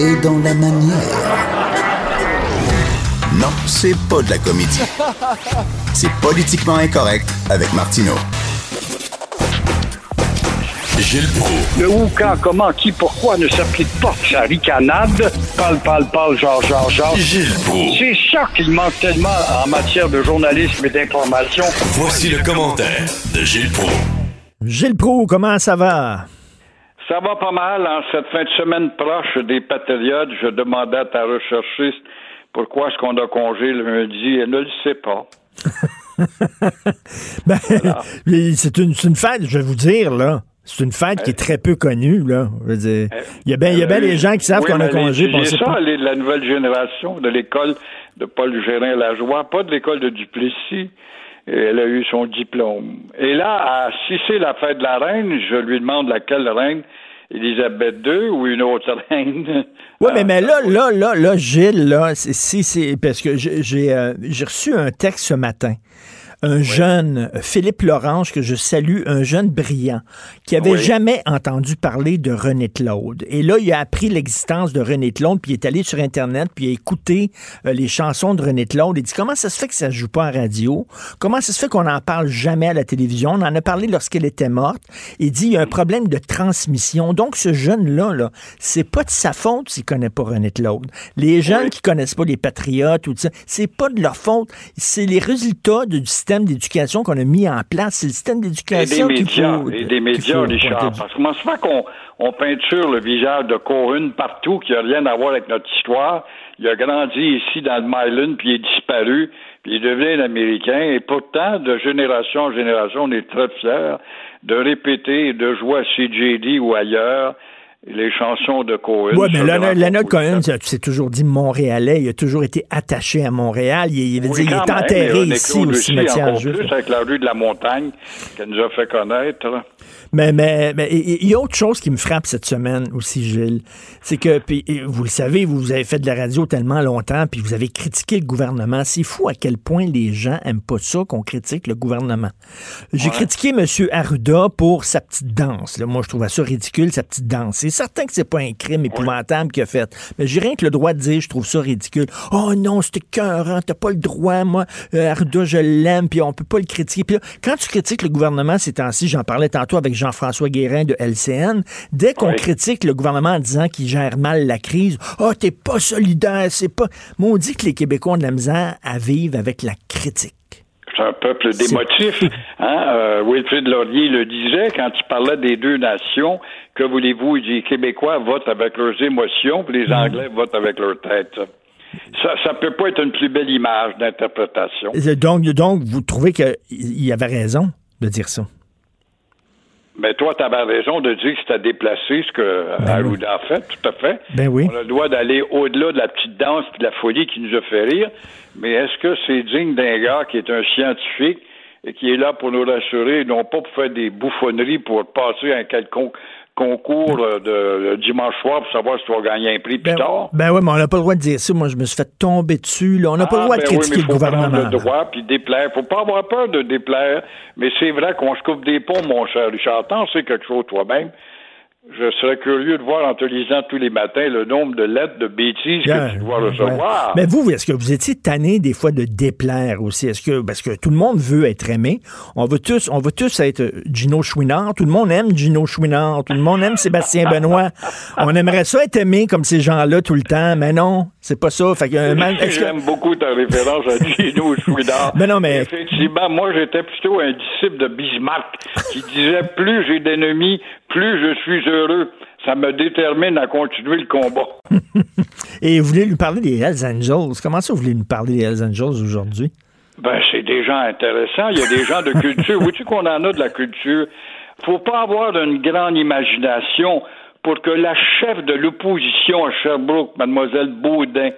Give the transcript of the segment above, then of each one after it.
Est dans la manière. Non, c'est pas de la comédie. C'est politiquement incorrect avec Martineau. Gilles Proulx. Le où, quand, comment, qui, pourquoi ne s'applique pas sa ricanade? Parle, parle, parle, genre, genre, genre. Gilles Proulx. C'est ça qu'il manque tellement en matière de journalisme et d'information. Voici le commentaire de Gilles Proulx. Gilles Proulx, comment ça va? Ça va pas mal. En cette fin de semaine proche des Patriotes, je demandais à ta recherchiste pourquoi est-ce qu'on a congé le lundi. Elle ne le sait pas. Ben, c'est une, fête, je vais vous dire, là. C'est une fête qui est très peu connue, là. Je veux dire, il y a bien, Euh, des gens qui savent oui, qu'on a congé. C'est ça, pas. les- la nouvelle génération de l'école de Paul Gérin-Lajoie, pas de l'école de Duplessis. Et elle a eu son diplôme. Et là, à- si c'est la fête de la reine, je lui demande laquelle reine, Élisabeth II ou une autre reine? Oui, mais, mais là, là, là, là, Gilles, là, si c'est parce que j'ai, euh, j'ai reçu un texte ce matin. Un jeune, Philippe Lorange, que je salue, un jeune brillant, qui avait Oui. jamais entendu parler de René Claude. Et là, il a appris l'existence de René Claude, puis il est allé sur Internet, puis il a écouté euh, les chansons de René Claude. Il dit comment ça se fait que ça se joue pas en radio? Comment ça se fait qu'on n'en parle jamais à la télévision? On en a parlé lorsqu'elle était morte. Il dit il y a un problème de transmission. Donc, ce jeune-là, là, c'est pas de sa faute s'il connaît pas René Claude. Les jeunes qui connaissent pas les patriotes ou tout ça, c'est pas de leur faute. C'est les résultats du système d'éducation qu'on a mis en place. C'est le système d'éducation qu'il médias, faut. et des médias, Richard. Parce que comment se fait qu'on on peinture le visage de Corinne partout, qui n'a rien à voir avec notre histoire? Il a grandi ici dans le Myland, puis il est disparu, puis il devient un Américain. Et pourtant, de génération en génération, on est très fiers de répéter et de jouer à CJD ou ailleurs les chansons de Cohen. Oui, mais Leonard Cohen, sais toujours dit Montréalais. Il a toujours été attaché à Montréal. Il, il veut Oui, dire, il quand est même, enterré ici au aussi, cimetière juif. plus avec la rue de la Montagne qu'elle nous a fait connaître. Mais, mais, mais il y a autre chose qui me frappe cette semaine aussi, Gilles. C'est que, puis, vous le savez, vous, vous avez fait de la radio tellement longtemps, puis vous avez critiqué le gouvernement. C'est fou à quel point les gens aiment pas ça qu'on critique le gouvernement. J'ai Ouais. critiqué M. Arruda pour sa petite danse. là. Moi, je trouvais ça ridicule, sa petite danse. C'est certain que c'est pas un crime épouvantable qu'il a fait. Mais j'ai rien que le droit de dire, je trouve ça ridicule. Oh non, c'était cœur, t'as pas le droit, moi. Euh, Arruda, je l'aime, puis on peut pas le critiquer. Puis là, quand tu critiques le gouvernement ces temps-ci, j'en parlais tantôt avec Jean-François Guérin de LCN, dès qu'on Oui. critique le gouvernement en disant qu'il gère mal la crise, oh, t'es pas solidaire, c'est pas. Maudit que les Québécois ont de la misère à vivre avec la critique. C'est un peuple d'émotifs. Hein? Euh, Wilfrid Laurier le disait quand il parlait des deux nations. Que voulez-vous? Il dit les Québécois votent avec leurs émotions, puis Mm. les Anglais votent avec leur tête. Ça, ça peut pas être une plus belle image d'interprétation. Donc, donc vous trouvez qu'il avait raison de dire ça? Mais toi, tu avais raison de dire que c'était déplacé ce que Arruda a fait, tout à fait. Ben oui. On a le droit d'aller au-delà de la petite danse et de la folie qui nous a fait rire. Mais est-ce que c'est digne d'un gars qui est un scientifique et qui est là pour nous rassurer, non pas pour faire des bouffonneries pour passer un quelconque concours euh, de, de dimanche soir pour savoir si tu vas gagner un prix plus Ben, tard? ben oui, mais on n'a pas le droit de dire ça. Moi, je me suis fait tomber dessus. Là. On n'a pas le Ah, droit de ben oui, critiquer mais le gouvernement. prendre le droit puis déplaire. Faut pas avoir peur de déplaire. Mais c'est vrai qu'on se coupe des ponts, mon cher Richard. T'en sais quelque chose toi-même. Je serais curieux de voir en te lisant tous les matins le nombre de lettres de bêtises que tu dois recevoir. Mais vous, est-ce que vous étiez tanné des fois de déplaire aussi? Est-ce que parce que tout le monde veut être aimé, on veut tous, on veut tous être Gino Chouinard. Tout le monde aime Gino Chouinard. Tout le monde aime Sébastien Benoît. On aimerait ça être aimé comme ces gens-là tout le temps, mais non, c'est pas ça. Fait que, euh, man- que- J'aime beaucoup ta référence à Gino Chouinard. Ben non, mais- Effectivement, moi, j'étais plutôt un disciple de Bismarck qui disait plus j'ai d'ennemis, plus je suis heureux. Ça me détermine à continuer le combat. Et vous voulez lui parler des Hells Angels? Comment ça, vous voulez nous parler des Hells Angels aujourd'hui? Ben, c'est des gens intéressants. Il y a des gens de culture. Vois-tu qu'on en a de la culture? faut pas avoir une grande imagination pour que la chef de l'opposition à Sherbrooke, mademoiselle Baudin,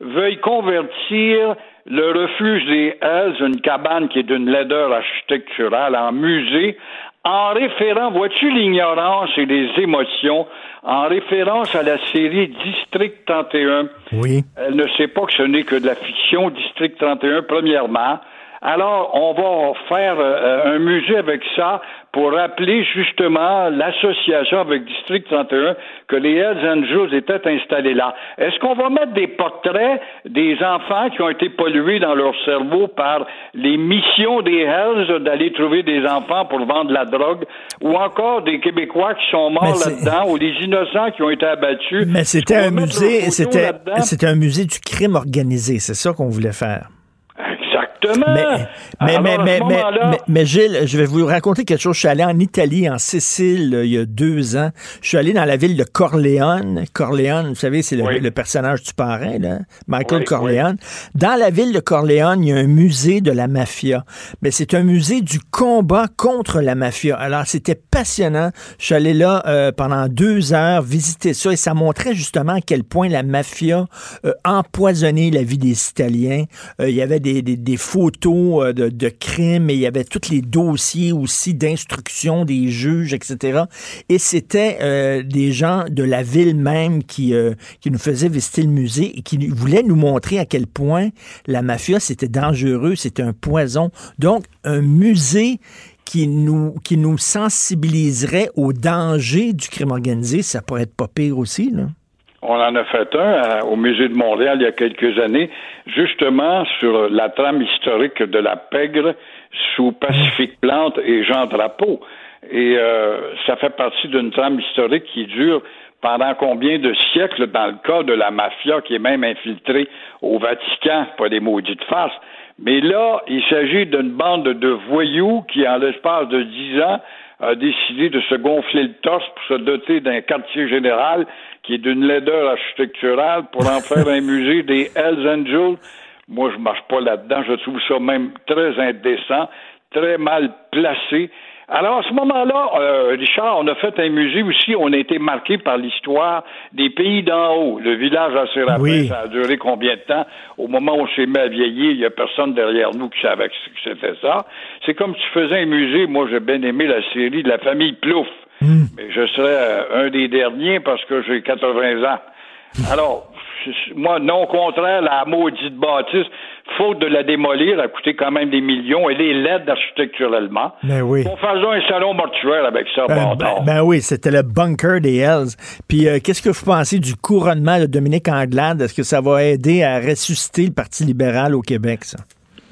veuille convertir le refuge des Hells, une cabane qui est d'une laideur architecturale, en musée, en référant, vois-tu l'ignorance et les émotions, en référence à la série District 31. Oui. Elle ne sait pas que ce n'est que de la fiction, District 31, premièrement. Alors, on va faire euh, un musée avec ça pour rappeler justement l'association avec District 31 que les Hells Angels étaient installés là. Est-ce qu'on va mettre des portraits des enfants qui ont été pollués dans leur cerveau par les missions des Hells d'aller trouver des enfants pour vendre la drogue ou encore des Québécois qui sont morts là-dedans ou des innocents qui ont été abattus? Mais c'était un musée, c'était, c'était un musée du crime organisé. C'est ça qu'on voulait faire. Mais, mais, mais, mais, mais, Gilles, je vais vous raconter quelque chose. Je suis allé en Italie, en Sicile, il y a deux ans. Je suis allé dans la ville de Corleone. Corleone, vous savez, c'est le, personnage du parrain, là, Michael Corleone. Dans la ville de Corleone, il y a un musée de la mafia. Mais c'est un musée du combat contre la mafia. Alors, c'était passionnant. Je suis allé là euh, pendant deux heures visiter ça et ça montrait justement à quel point la mafia euh, empoisonnait la vie des Italiens. Euh, il y avait des, des, des photos euh, de, crimes et il y avait tous les dossiers aussi d'instruction des juges, etc. Et c'était euh, des gens de la ville même qui, euh, qui nous faisaient visiter le musée et qui voulaient nous montrer à quel point la mafia, c'était dangereux, c'était un poison. Donc, un musée qui nous, qui nous sensibiliserait au danger du crime organisé, ça pourrait être pas pire aussi, là. On en a fait un au Musée de Montréal il y a quelques années, justement sur la trame historique de la pègre sous Pacifique Plante et Jean Drapeau. Et euh, ça fait partie d'une trame historique qui dure pendant combien de siècles dans le cas de la mafia qui est même infiltrée au Vatican, pas des maudites farces. Mais là, il s'agit d'une bande de voyous qui, en l'espace de dix ans, a décidé de se gonfler le torse pour se doter d'un quartier général qui est d'une laideur architecturale pour en faire un musée des Hells Angels. Moi, je marche pas là-dedans. Je trouve ça même très indécent, très mal placé. Alors, à ce moment-là, euh, Richard, on a fait un musée aussi. On a été marqué par l'histoire des pays d'en haut. Le village à Séraphin, ça a duré combien de temps? Au moment où on s'est mis à vieillir, il n'y a personne derrière nous qui savait que c'était ça. C'est comme si tu faisais un musée. Moi, j'ai bien aimé la série de la famille Plouf. Hmm. Mais je serais euh, un des derniers parce que j'ai 80 ans. Alors, moi, non, contraire, la maudite bâtisse, faute de la démolir, a coûté quand même des millions. Elle est laide architecturellement. Ben oui. On faisait un salon mortuaire avec ça. Ben, ben, ben, oui, c'était le bunker des Hells. Puis, euh, qu'est-ce que vous pensez du couronnement de Dominique Anglade? Est-ce que ça va aider à ressusciter le Parti libéral au Québec, ça?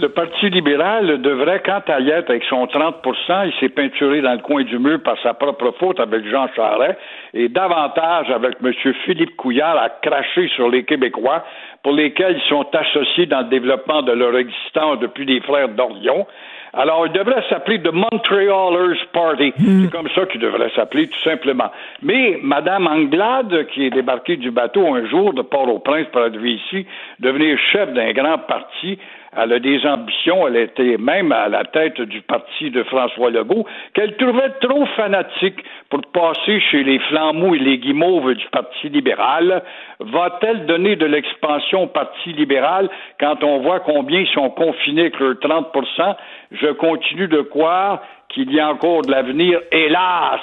Le Parti libéral devrait, quant à y être avec son 30% il s'est peinturé dans le coin du mur par sa propre faute avec Jean Charest, et davantage avec M. Philippe Couillard à cracher sur les Québécois pour lesquels ils sont associés dans le développement de leur existence depuis les frères d'Orion. Alors, il devrait s'appeler The Montrealers Party. Hmm. C'est comme ça qu'il devrait s'appeler, tout simplement. Mais Mme Anglade, qui est débarquée du bateau un jour de Port-au-Prince pour arriver ici, devenir chef d'un grand parti, elle a des ambitions, elle était même à la tête du parti de François Legault, qu'elle trouvait trop fanatique pour passer chez les flammeaux et les guimauves du Parti libéral. Va-t-elle donner de l'expansion au Parti libéral quand on voit combien ils sont confinés avec leurs 30% Je continue de croire qu'il y a encore de l'avenir, hélas.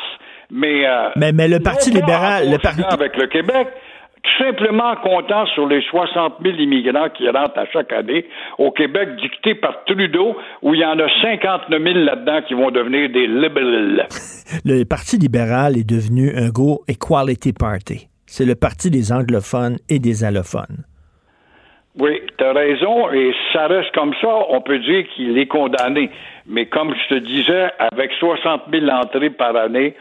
Mais, euh, mais, mais le Parti libéral, le Parti avec le Québec, tout simplement comptant sur les 60 000 immigrants qui rentrent à chaque année au Québec, dictés par Trudeau, où il y en a 59 000 là-dedans qui vont devenir des libéraux. Le Parti libéral est devenu un gros Equality Party. C'est le parti des anglophones et des allophones. Oui, tu as raison, et ça reste comme ça, on peut dire qu'il est condamné. Mais comme je te disais, avec 60 000 entrées par année,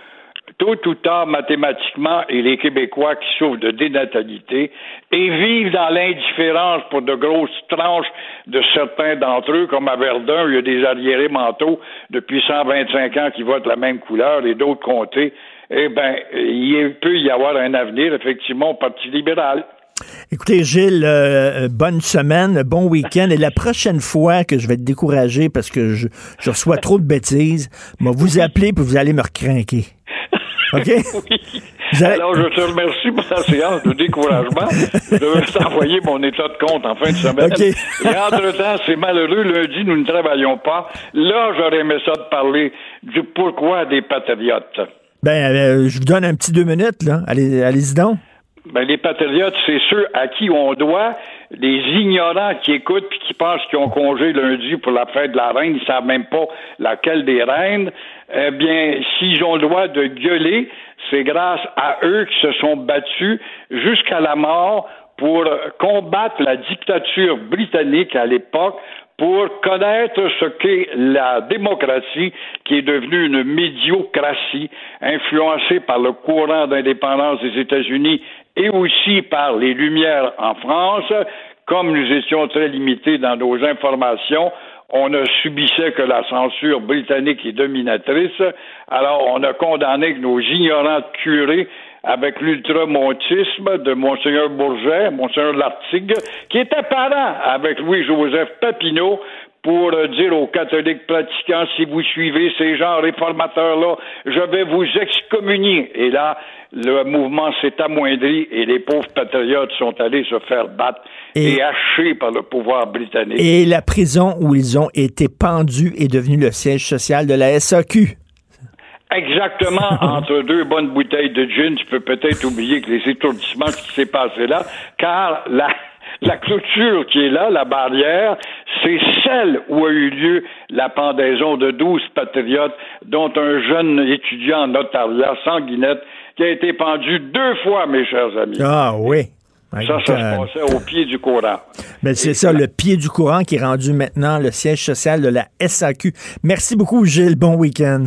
tôt ou tard, mathématiquement, et les Québécois qui souffrent de dénatalité et vivent dans l'indifférence pour de grosses tranches de certains d'entre eux, comme à Verdun, il y a des arriérés mentaux depuis 125 ans qui votent la même couleur et d'autres comtés. Eh bien, il peut y avoir un avenir, effectivement, au Parti libéral. Écoutez, Gilles, euh, bonne semaine, bon week-end. Et la prochaine fois que je vais être découragé parce que je, reçois trop de bêtises, moi vous appeler puis vous allez me recrinquer. OK? Oui. Alors, je te remercie pour ta séance de découragement. Je vais t'envoyer mon état de compte en fin de semaine. Et entre-temps, c'est malheureux. Lundi, nous ne travaillons pas. Là, j'aurais aimé ça de parler du pourquoi des patriotes. Ben, euh, je vous donne un petit deux minutes, là. Allez, allez-y donc. Ben, les patriotes, c'est ceux à qui on doit, les ignorants qui écoutent puis qui pensent qu'ils ont congé lundi pour la fête de la reine, ils savent même pas laquelle des reines. Eh bien, s'ils ont le droit de gueuler, c'est grâce à eux qui se sont battus jusqu'à la mort pour combattre la dictature britannique à l'époque, pour connaître ce qu'est la démocratie qui est devenue une médiocratie influencée par le courant d'indépendance des États-Unis et aussi par les Lumières en France. Comme nous étions très limités dans nos informations, on ne subissait que la censure britannique et dominatrice. Alors, on a condamné nos ignorants curés avec l'ultramontisme de Monseigneur Bourget, Monseigneur Lartigue, qui était parent avec Louis-Joseph Papineau pour dire aux catholiques pratiquants, si vous suivez ces gens réformateurs-là, je vais vous excommunier. Et là, le mouvement s'est amoindri et les pauvres patriotes sont allés se faire battre et, Et- hachés par le pouvoir britannique. Et la prison où ils ont été pendus est devenue le siège social de la SAQ. Exactement, entre deux bonnes bouteilles de gin, tu peux peut-être oublier que les étourdissements qui s'est passé là, car la, la clôture qui est là, la barrière, c'est celle où a eu lieu la pendaison de 12 patriotes, dont un jeune étudiant en sanguinette, qui a été pendu deux fois, mes chers amis. Ah oui. Ça, ça se passait au pied du courant. Ben, c'est ça, le pied du courant qui est rendu maintenant le siège social de la SAQ. Merci beaucoup, Gilles. Bon week-end.